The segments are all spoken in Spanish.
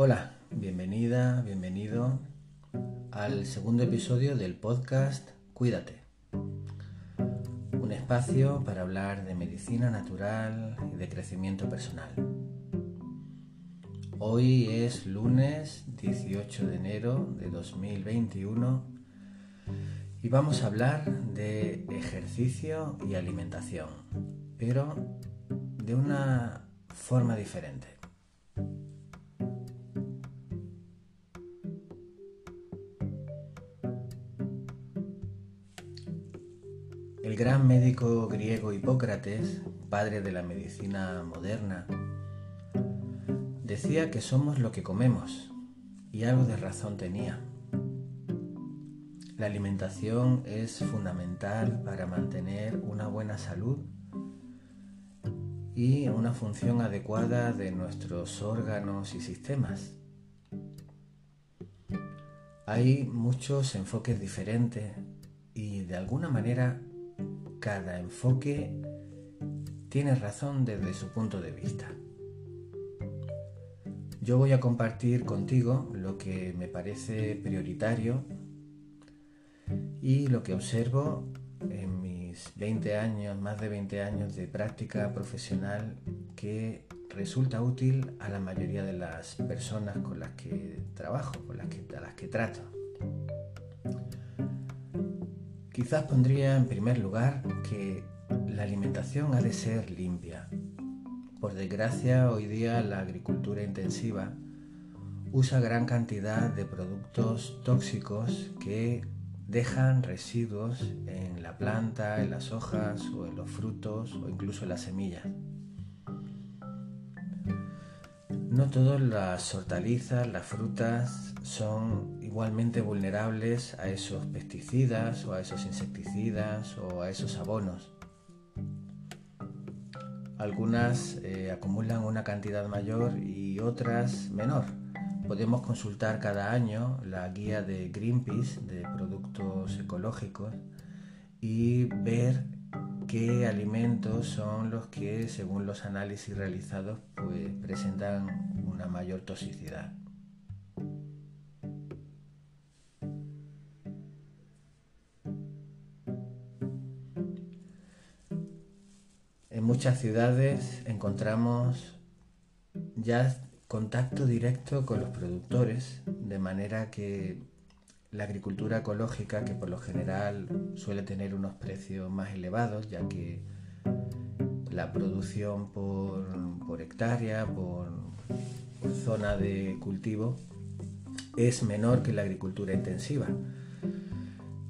Hola, bienvenida, bienvenido al segundo episodio del podcast Cuídate. Un espacio para hablar de medicina natural y de crecimiento personal. Hoy es lunes 18 de enero de 2021 y vamos a hablar de ejercicio y alimentación, pero de una forma diferente. Gran médico griego Hipócrates, padre de la medicina moderna, decía que somos lo que comemos, y algo de razón tenía. La alimentación es fundamental para mantener una buena salud y una función adecuada de nuestros órganos y sistemas. Hay muchos enfoques diferentes y de alguna manera cada enfoque tiene razón desde su punto de vista. Yo voy a compartir contigo lo que me parece prioritario y lo que observo en mis 20 años, más de 20 años de práctica profesional que resulta útil a la mayoría de las personas con las que trabajo, con las que, a las que trato. Quizás pondría en primer lugar que la alimentación ha de ser limpia. Por desgracia, hoy día la agricultura intensiva usa gran cantidad de productos tóxicos que dejan residuos en la planta, en las hojas o en los frutos o incluso en las semillas. No todas las hortalizas, las frutas son igualmente vulnerables a esos pesticidas o a esos insecticidas o a esos abonos. Algunas eh, acumulan una cantidad mayor y otras menor. Podemos consultar cada año la guía de Greenpeace de productos ecológicos y ver qué alimentos son los que, según los análisis realizados, pues presentan una mayor toxicidad. En muchas ciudades encontramos ya contacto directo con los productores, de manera que la agricultura ecológica, que por lo general suele tener unos precios más elevados, ya que la producción por, hectárea, por, zona de cultivo, es menor que la agricultura intensiva.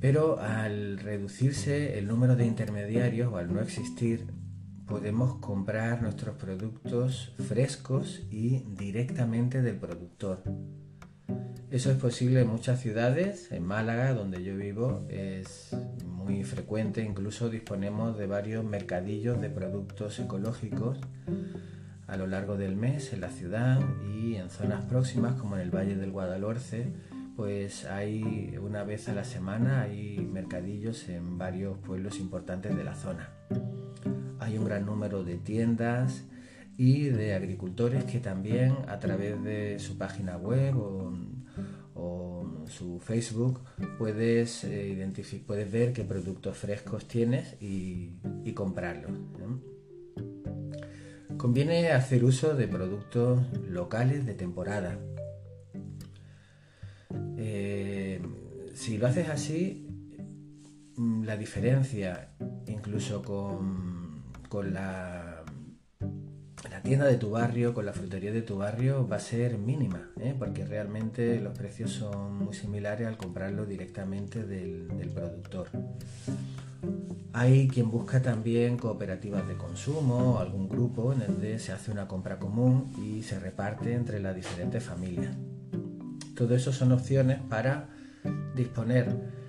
Pero al reducirse el número de intermediarios o al no existir, podemos comprar nuestros productos frescos y directamente del productor. Eso es posible en muchas ciudades, en Málaga, donde yo vivo, es muy frecuente, incluso disponemos de varios mercadillos de productos ecológicos a lo largo del mes en la ciudad y en zonas próximas como en el Valle del Guadalhorce, pues hay una vez a la semana hay mercadillos en varios pueblos importantes de la zona. Hay un gran número de tiendas y de agricultores que también a través de su página web o o su Facebook puedes, eh, puedes ver qué productos frescos tienes y, comprarlos. Conviene hacer uso de productos locales de temporada. Eh, si lo haces así, mm, la diferencia incluso con, con la la tienda de tu barrio, con la frutería de tu barrio, va a ser mínima, ¿eh? porque realmente los precios son muy similares al comprarlo directamente del, productor. Hay quien busca también cooperativas de consumo, algún grupo en donde se hace una compra común y se reparte entre las diferentes familias. Todo eso son opciones para disponer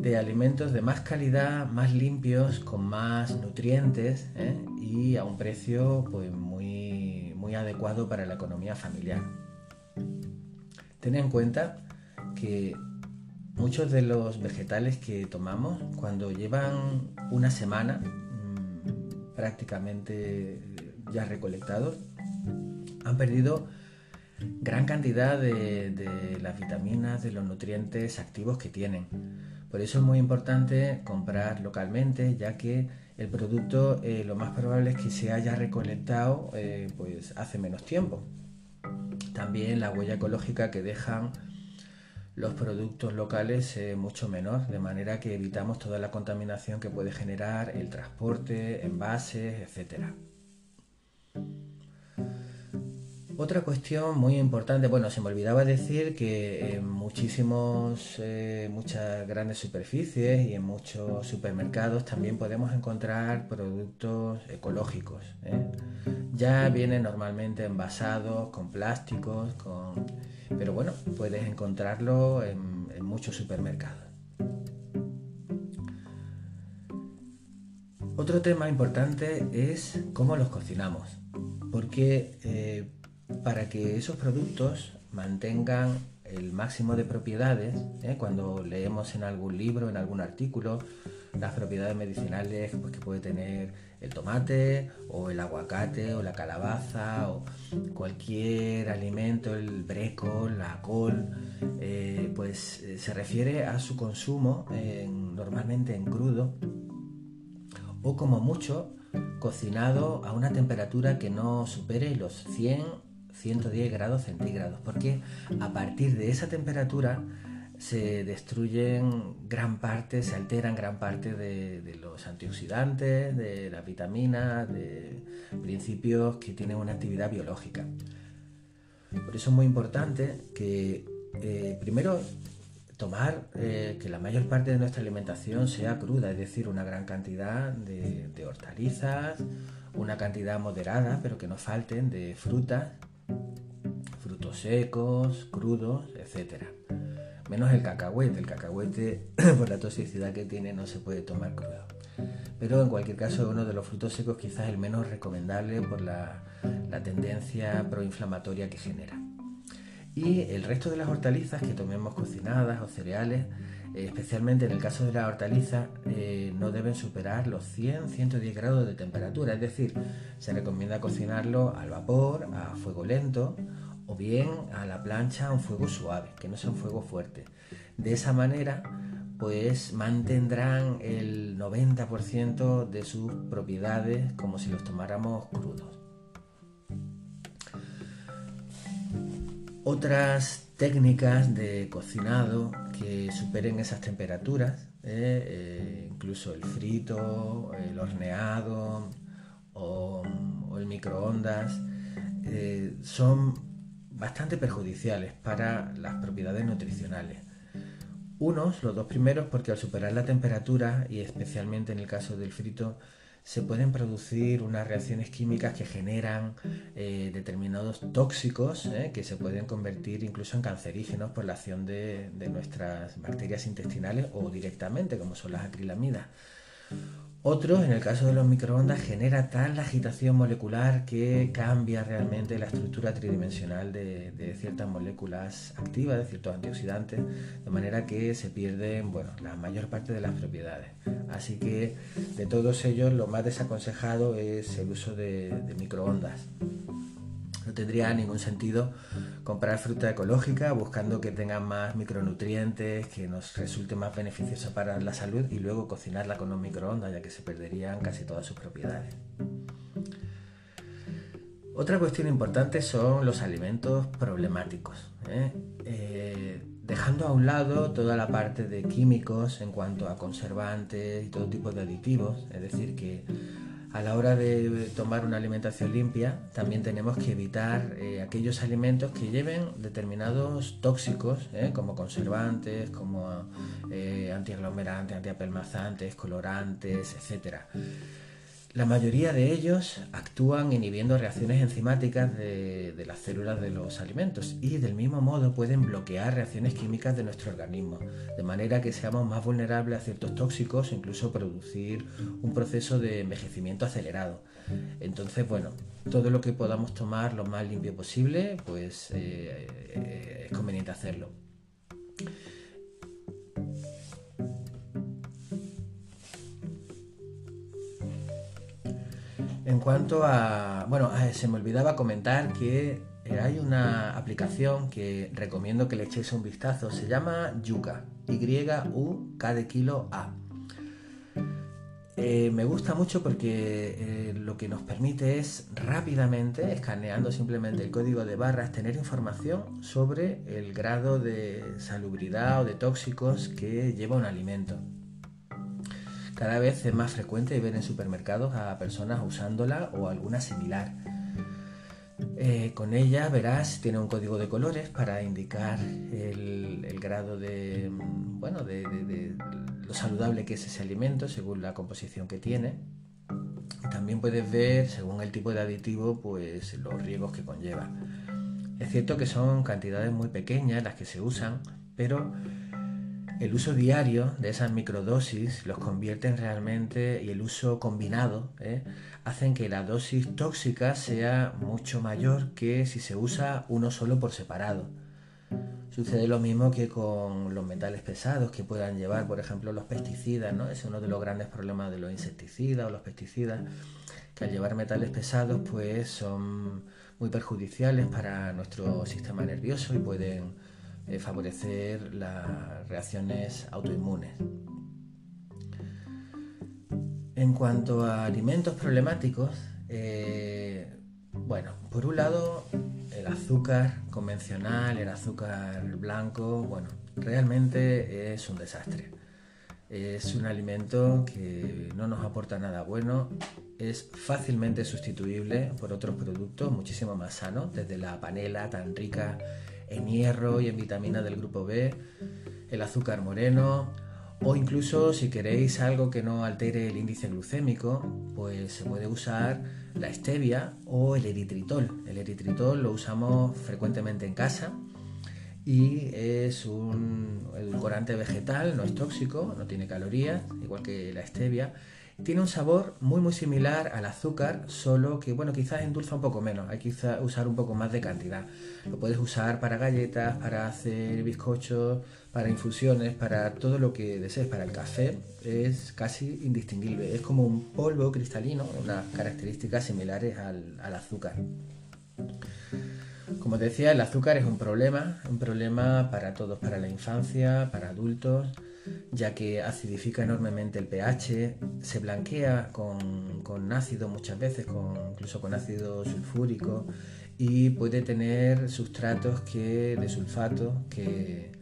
de alimentos de más calidad, más limpios, con más nutrientes ¿eh? y a un precio pues, muy, muy adecuado para la economía familiar. Ten en cuenta que muchos de los vegetales que tomamos, cuando llevan una semana mm, prácticamente ya recolectados, han perdido gran cantidad de, de las vitaminas, de los nutrientes activos que tienen. Por eso es muy importante comprar localmente, ya que el producto eh, lo más probable es que se haya recolectado eh, pues hace menos tiempo. También la huella ecológica que dejan los productos locales es mucho menor, de manera que evitamos toda la contaminación que puede generar el transporte, envases, etcétera. Otra cuestión muy importante, bueno, se me olvidaba decir que en muchísimos, eh, muchas grandes superficies y en muchos supermercados también podemos encontrar productos ecológicos. ¿eh? Ya vienen normalmente envasados con plásticos, con... pero bueno, puedes encontrarlo en, muchos supermercados. Otro tema importante es cómo los cocinamos, porque eh, para que esos productos mantengan el máximo de propiedades, ¿eh? cuando leemos en algún libro, en algún artículo, las propiedades medicinales pues, que puede tener el tomate o el aguacate o la calabaza o cualquier alimento, el breco, la col, eh, pues eh, se refiere a su consumo normalmente en crudo o como mucho cocinado a una temperatura que no supere los 100 110 grados centígrados, porque a partir de esa temperatura se destruyen gran parte, se alteran gran parte de, los antioxidantes, de las vitaminas, de principios que tienen una actividad biológica. Por eso es muy importante que eh, primero tomar eh, que la mayor parte de nuestra alimentación sea cruda, es decir, una gran cantidad de, de hortalizas, una cantidad moderada, pero que no falten de frutas frutos secos, crudos, etc. Menos el cacahuete. El cacahuete, por la toxicidad que tiene, no se puede tomar crudo. Pero en cualquier caso es uno de los frutos secos quizás el menos recomendable por la, tendencia proinflamatoria que genera. Y el resto de las hortalizas que tomemos cocinadas o cereales, especialmente en el caso de la hortaliza, eh, no deben superar los 100-110 grados de temperatura. Es decir, se recomienda cocinarlo al vapor, a fuego lento o bien a la plancha a un fuego suave, que no sea un fuego fuerte. De esa manera, pues mantendrán el 90% de sus propiedades como si los tomáramos crudos. Otras técnicas de cocinado que superen esas temperaturas, ¿eh? Eh, incluso el frito, el horneado o, el microondas, eh, son bastante perjudiciales para las propiedades nutricionales. Unos, los dos primeros, porque al superar la temperatura, y especialmente en el caso del frito, se pueden producir unas reacciones químicas que generan eh, determinados tóxicos eh, que se pueden convertir incluso en cancerígenos por la acción de, de nuestras bacterias intestinales o directamente, como son las acrilamidas. Otros, en el caso de los microondas, genera tal agitación molecular que cambia realmente la estructura tridimensional de, ciertas moléculas activas, de ciertos antioxidantes, de manera que se pierden bueno, la mayor parte de las propiedades. Así que de todos ellos lo más desaconsejado es el uso de microondas. No tendría ningún sentido comprar fruta ecológica buscando que tenga más micronutrientes, que nos resulte más beneficiosa para la salud y luego cocinarla con un microondas, ya que se perderían casi todas sus propiedades. Otra cuestión importante son los alimentos problemáticos. ¿eh? Eh, dejando a un lado toda la parte de químicos en cuanto a conservantes y todo tipo de aditivos, es decir, que a la hora de tomar una alimentación limpia, también tenemos que evitar eh, aquellos alimentos que lleven determinados tóxicos, eh, como conservantes, como eh, antiaglomerantes, antiapelmazantes, colorantes, etc. La mayoría de ellos actúan inhibiendo reacciones enzimáticas de, las células de los alimentos y del mismo modo pueden bloquear reacciones químicas de nuestro organismo, de manera que seamos más vulnerables a ciertos tóxicos e incluso producir un proceso de envejecimiento acelerado. Entonces, bueno, todo lo que podamos tomar lo más limpio posible, pues eh, eh, es conveniente hacerlo. En cuanto a... Bueno, se me olvidaba comentar que eh, hay una aplicación que recomiendo que le echéis un vistazo. Se llama Yuka. Y-U-K de kilo A. Eh, me gusta mucho porque eh, lo que nos permite es rápidamente, escaneando simplemente el código de barras, tener información sobre el grado de salubridad o de tóxicos que lleva un alimento. Cada vez es más frecuente ver en supermercados a personas usándola o alguna similar. Eh, con ella verás, tiene un código de colores para indicar el, grado de, bueno, de, lo saludable que es ese alimento según la composición que tiene. También puedes ver, según el tipo de aditivo, pues los riesgos que conlleva. Es cierto que son cantidades muy pequeñas las que se usan, pero el uso diario de esas microdosis los convierte realmente y el uso combinado ¿eh? hacen que la dosis tóxica sea mucho mayor que si se usa uno solo por separado. Sucede lo mismo que con los metales pesados que puedan llevar, por ejemplo, los pesticidas, ¿no? Es uno de los grandes problemas de los insecticidas o los pesticidas, que al llevar metales pesados pues son muy perjudiciales para nuestro sistema nervioso y pueden eh, favorecer las reacciones autoinmunes. En cuanto a alimentos problemáticos, eh, bueno, por un lado, el azúcar convencional, el azúcar blanco, bueno, realmente es un desastre. Es un alimento que no nos aporta nada bueno, es fácilmente sustituible por otros productos muchísimo más sanos, desde la panela tan rica en hierro y en vitamina del grupo B, el azúcar moreno o incluso si queréis algo que no altere el índice glucémico, pues se puede usar la stevia o el eritritol. El eritritol lo usamos frecuentemente en casa y es un edulcorante vegetal, no es tóxico, no tiene calorías, igual que la stevia tiene un sabor muy muy similar al azúcar, solo que bueno, quizás endulza un poco menos, hay que usar un poco más de cantidad. Lo puedes usar para galletas, para hacer bizcochos, para infusiones, para todo lo que desees, para el café, es casi indistinguible, es como un polvo cristalino, unas características similares al, azúcar. Como decía, el azúcar es un problema, un problema para todos, para la infancia, para adultos ya que acidifica enormemente el pH, se blanquea con, ácido muchas veces, incluso con ácido sulfúrico, y puede tener sustratos que, de sulfato que,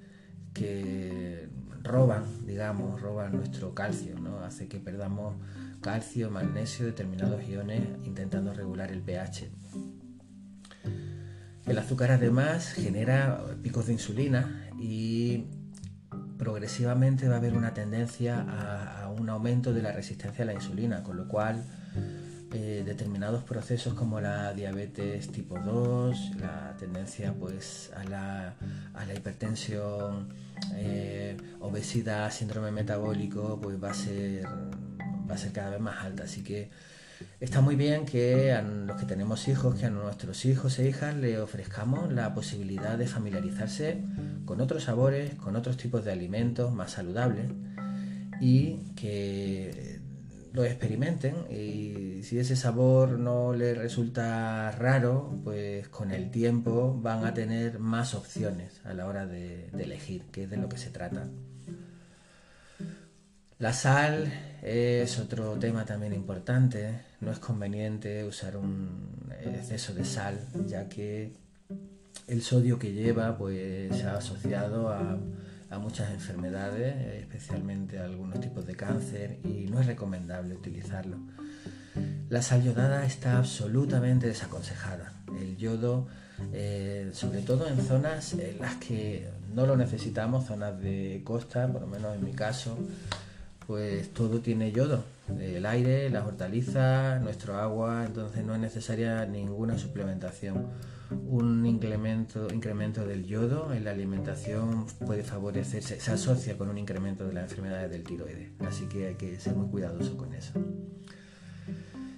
roban, digamos, roban nuestro calcio, ¿no? hace que perdamos calcio, magnesio, determinados iones intentando regular el pH. El azúcar además genera picos de insulina y progresivamente va a haber una tendencia a, un aumento de la resistencia a la insulina, con lo cual eh, determinados procesos como la diabetes tipo 2, la tendencia pues a la, hipertensión, eh, obesidad, síndrome metabólico, pues va a ser va a ser cada vez más alta. Así que Está muy bien que a los que tenemos hijos, que a nuestros hijos e hijas le ofrezcamos la posibilidad de familiarizarse con otros sabores, con otros tipos de alimentos más saludables y que lo experimenten y si ese sabor no les resulta raro, pues con el tiempo van a tener más opciones a la hora de, de elegir, que es de lo que se trata. La sal es otro tema también importante. No es conveniente usar un exceso de sal, ya que el sodio que lleva pues, se ha asociado a, muchas enfermedades, especialmente a algunos tipos de cáncer, y no es recomendable utilizarlo. La sal yodada está absolutamente desaconsejada. El yodo, eh, sobre todo en zonas en las que no lo necesitamos, zonas de costa, por lo menos en mi caso, pues todo tiene yodo. El aire, las hortalizas, nuestro agua, entonces no es necesaria ninguna suplementación. Un incremento, incremento del yodo en la alimentación puede favorecerse, se asocia con un incremento de las enfermedades del tiroides, así que hay que ser muy cuidadoso con eso.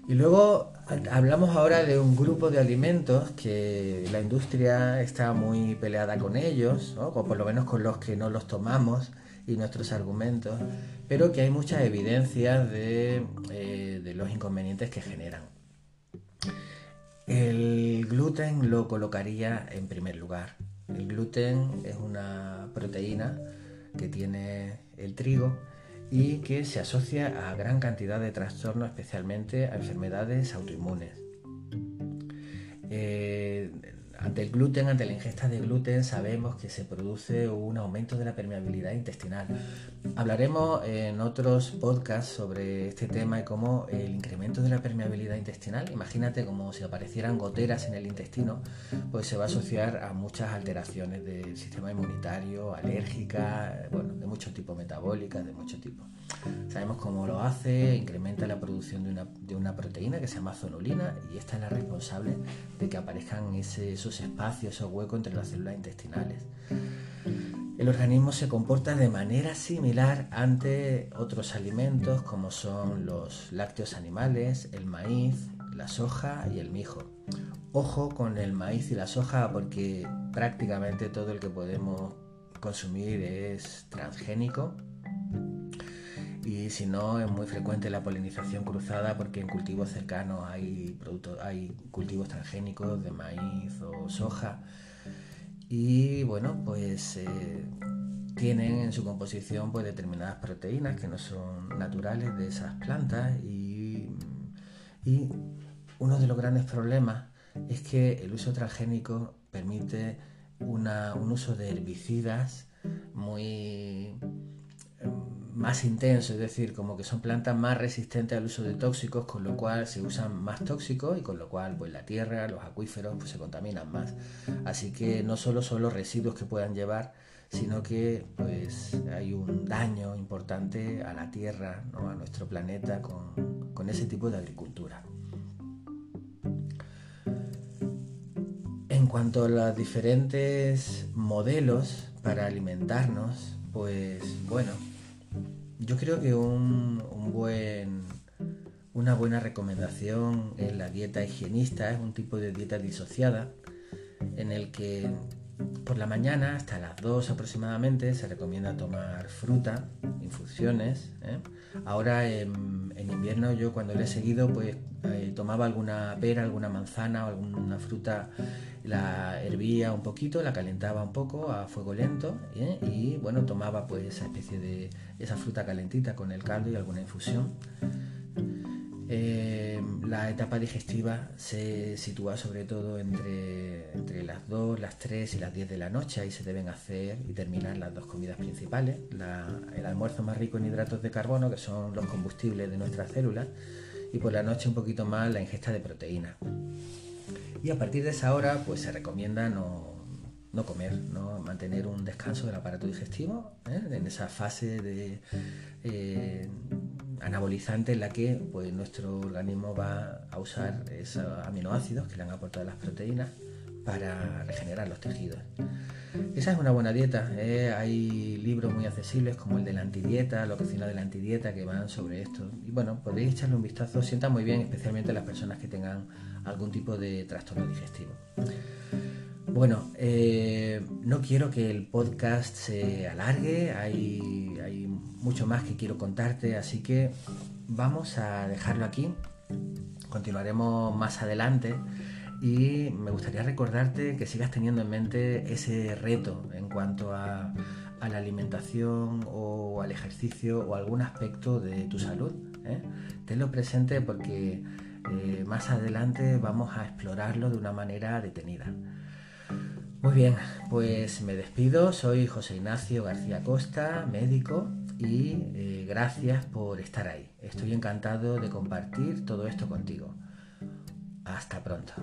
Y luego hablamos ahora de un grupo de alimentos que la industria está muy peleada con ellos, o por lo menos con los que no los tomamos y nuestros argumentos, pero que hay muchas evidencias de, eh, los inconvenientes que generan. El gluten lo colocaría en primer lugar. El gluten es una proteína que tiene el trigo y que se asocia a gran cantidad de trastornos, especialmente a enfermedades autoinmunes. Eh, ante el gluten, ante la ingesta de gluten, sabemos que se produce un aumento de la permeabilidad intestinal. Hablaremos en otros podcasts sobre este tema y cómo el incremento de la permeabilidad intestinal, imagínate como si aparecieran goteras en el intestino, pues se va a asociar a muchas alteraciones del sistema inmunitario, alérgicas, bueno, de mucho tipo, metabólicas, de mucho tipo. Sabemos cómo lo hace, incrementa la producción de una, de una proteína que se llama zonulina y esta es la responsable de que aparezcan esos espacios, esos huecos entre las células intestinales. El organismo se comporta de manera similar ante otros alimentos como son los lácteos animales, el maíz, la soja y el mijo. Ojo con el maíz y la soja porque prácticamente todo el que podemos consumir es transgénico y si no es muy frecuente la polinización cruzada porque en cultivos cercanos hay, productos, hay cultivos transgénicos de maíz o soja. Y bueno pues eh, tienen en su composición pues determinadas proteínas que no son naturales de esas plantas y, y uno de los grandes problemas es que el uso transgénico permite una, un uso de herbicidas muy más intenso, es decir, como que son plantas más resistentes al uso de tóxicos, con lo cual se usan más tóxicos y con lo cual pues la tierra, los acuíferos pues, se contaminan más. Así que no solo son los residuos que puedan llevar, sino que pues hay un daño importante a la tierra, ¿no? a nuestro planeta con, con ese tipo de agricultura. En cuanto a los diferentes modelos para alimentarnos, pues bueno, yo creo que un, buen, una buena recomendación en la dieta higienista es un tipo de dieta disociada en el que por la mañana hasta las 2 aproximadamente se recomienda tomar fruta, infusiones. ¿eh? Ahora invierno yo cuando le he seguido pues eh, tomaba alguna pera, alguna manzana o alguna fruta la hervía un poquito, la calentaba un poco a fuego lento ¿eh? y bueno, tomaba pues esa especie de esa fruta calentita con el caldo y alguna infusión. Eh, la etapa digestiva se sitúa sobre todo entre, entre, las 2, las 3 y las 10 de la noche. Ahí se deben hacer y terminar las dos comidas principales. el almuerzo más rico en hidratos de carbono, que son los combustibles de nuestras células, y por la noche un poquito más la ingesta de proteínas. Y a partir de esa hora, pues se recomienda no, comer, ¿no? mantener un descanso del aparato digestivo ¿eh? en esa fase de eh, anabolizante en la que pues, nuestro organismo va a usar esos aminoácidos que le han aportado las proteínas para regenerar los tejidos. Esa es una buena dieta. ¿eh? Hay libros muy accesibles como el de la antidieta, la cocina de la antidieta, que van sobre esto. Y bueno, podéis echarle un vistazo. Sienta muy bien, especialmente las personas que tengan algún tipo de trastorno digestivo. Bueno, eh, no quiero que el podcast se alargue, hay, mucho más que quiero contarte, así que vamos a dejarlo aquí. Continuaremos más adelante y me gustaría recordarte que sigas teniendo en mente ese reto en cuanto a, la alimentación o al ejercicio o algún aspecto de tu salud. ¿eh? Tenlo presente porque eh, más adelante vamos a explorarlo de una manera detenida. Muy bien, pues me despido. Soy José Ignacio García Costa, médico, y eh, gracias por estar ahí. Estoy encantado de compartir todo esto contigo. Hasta pronto.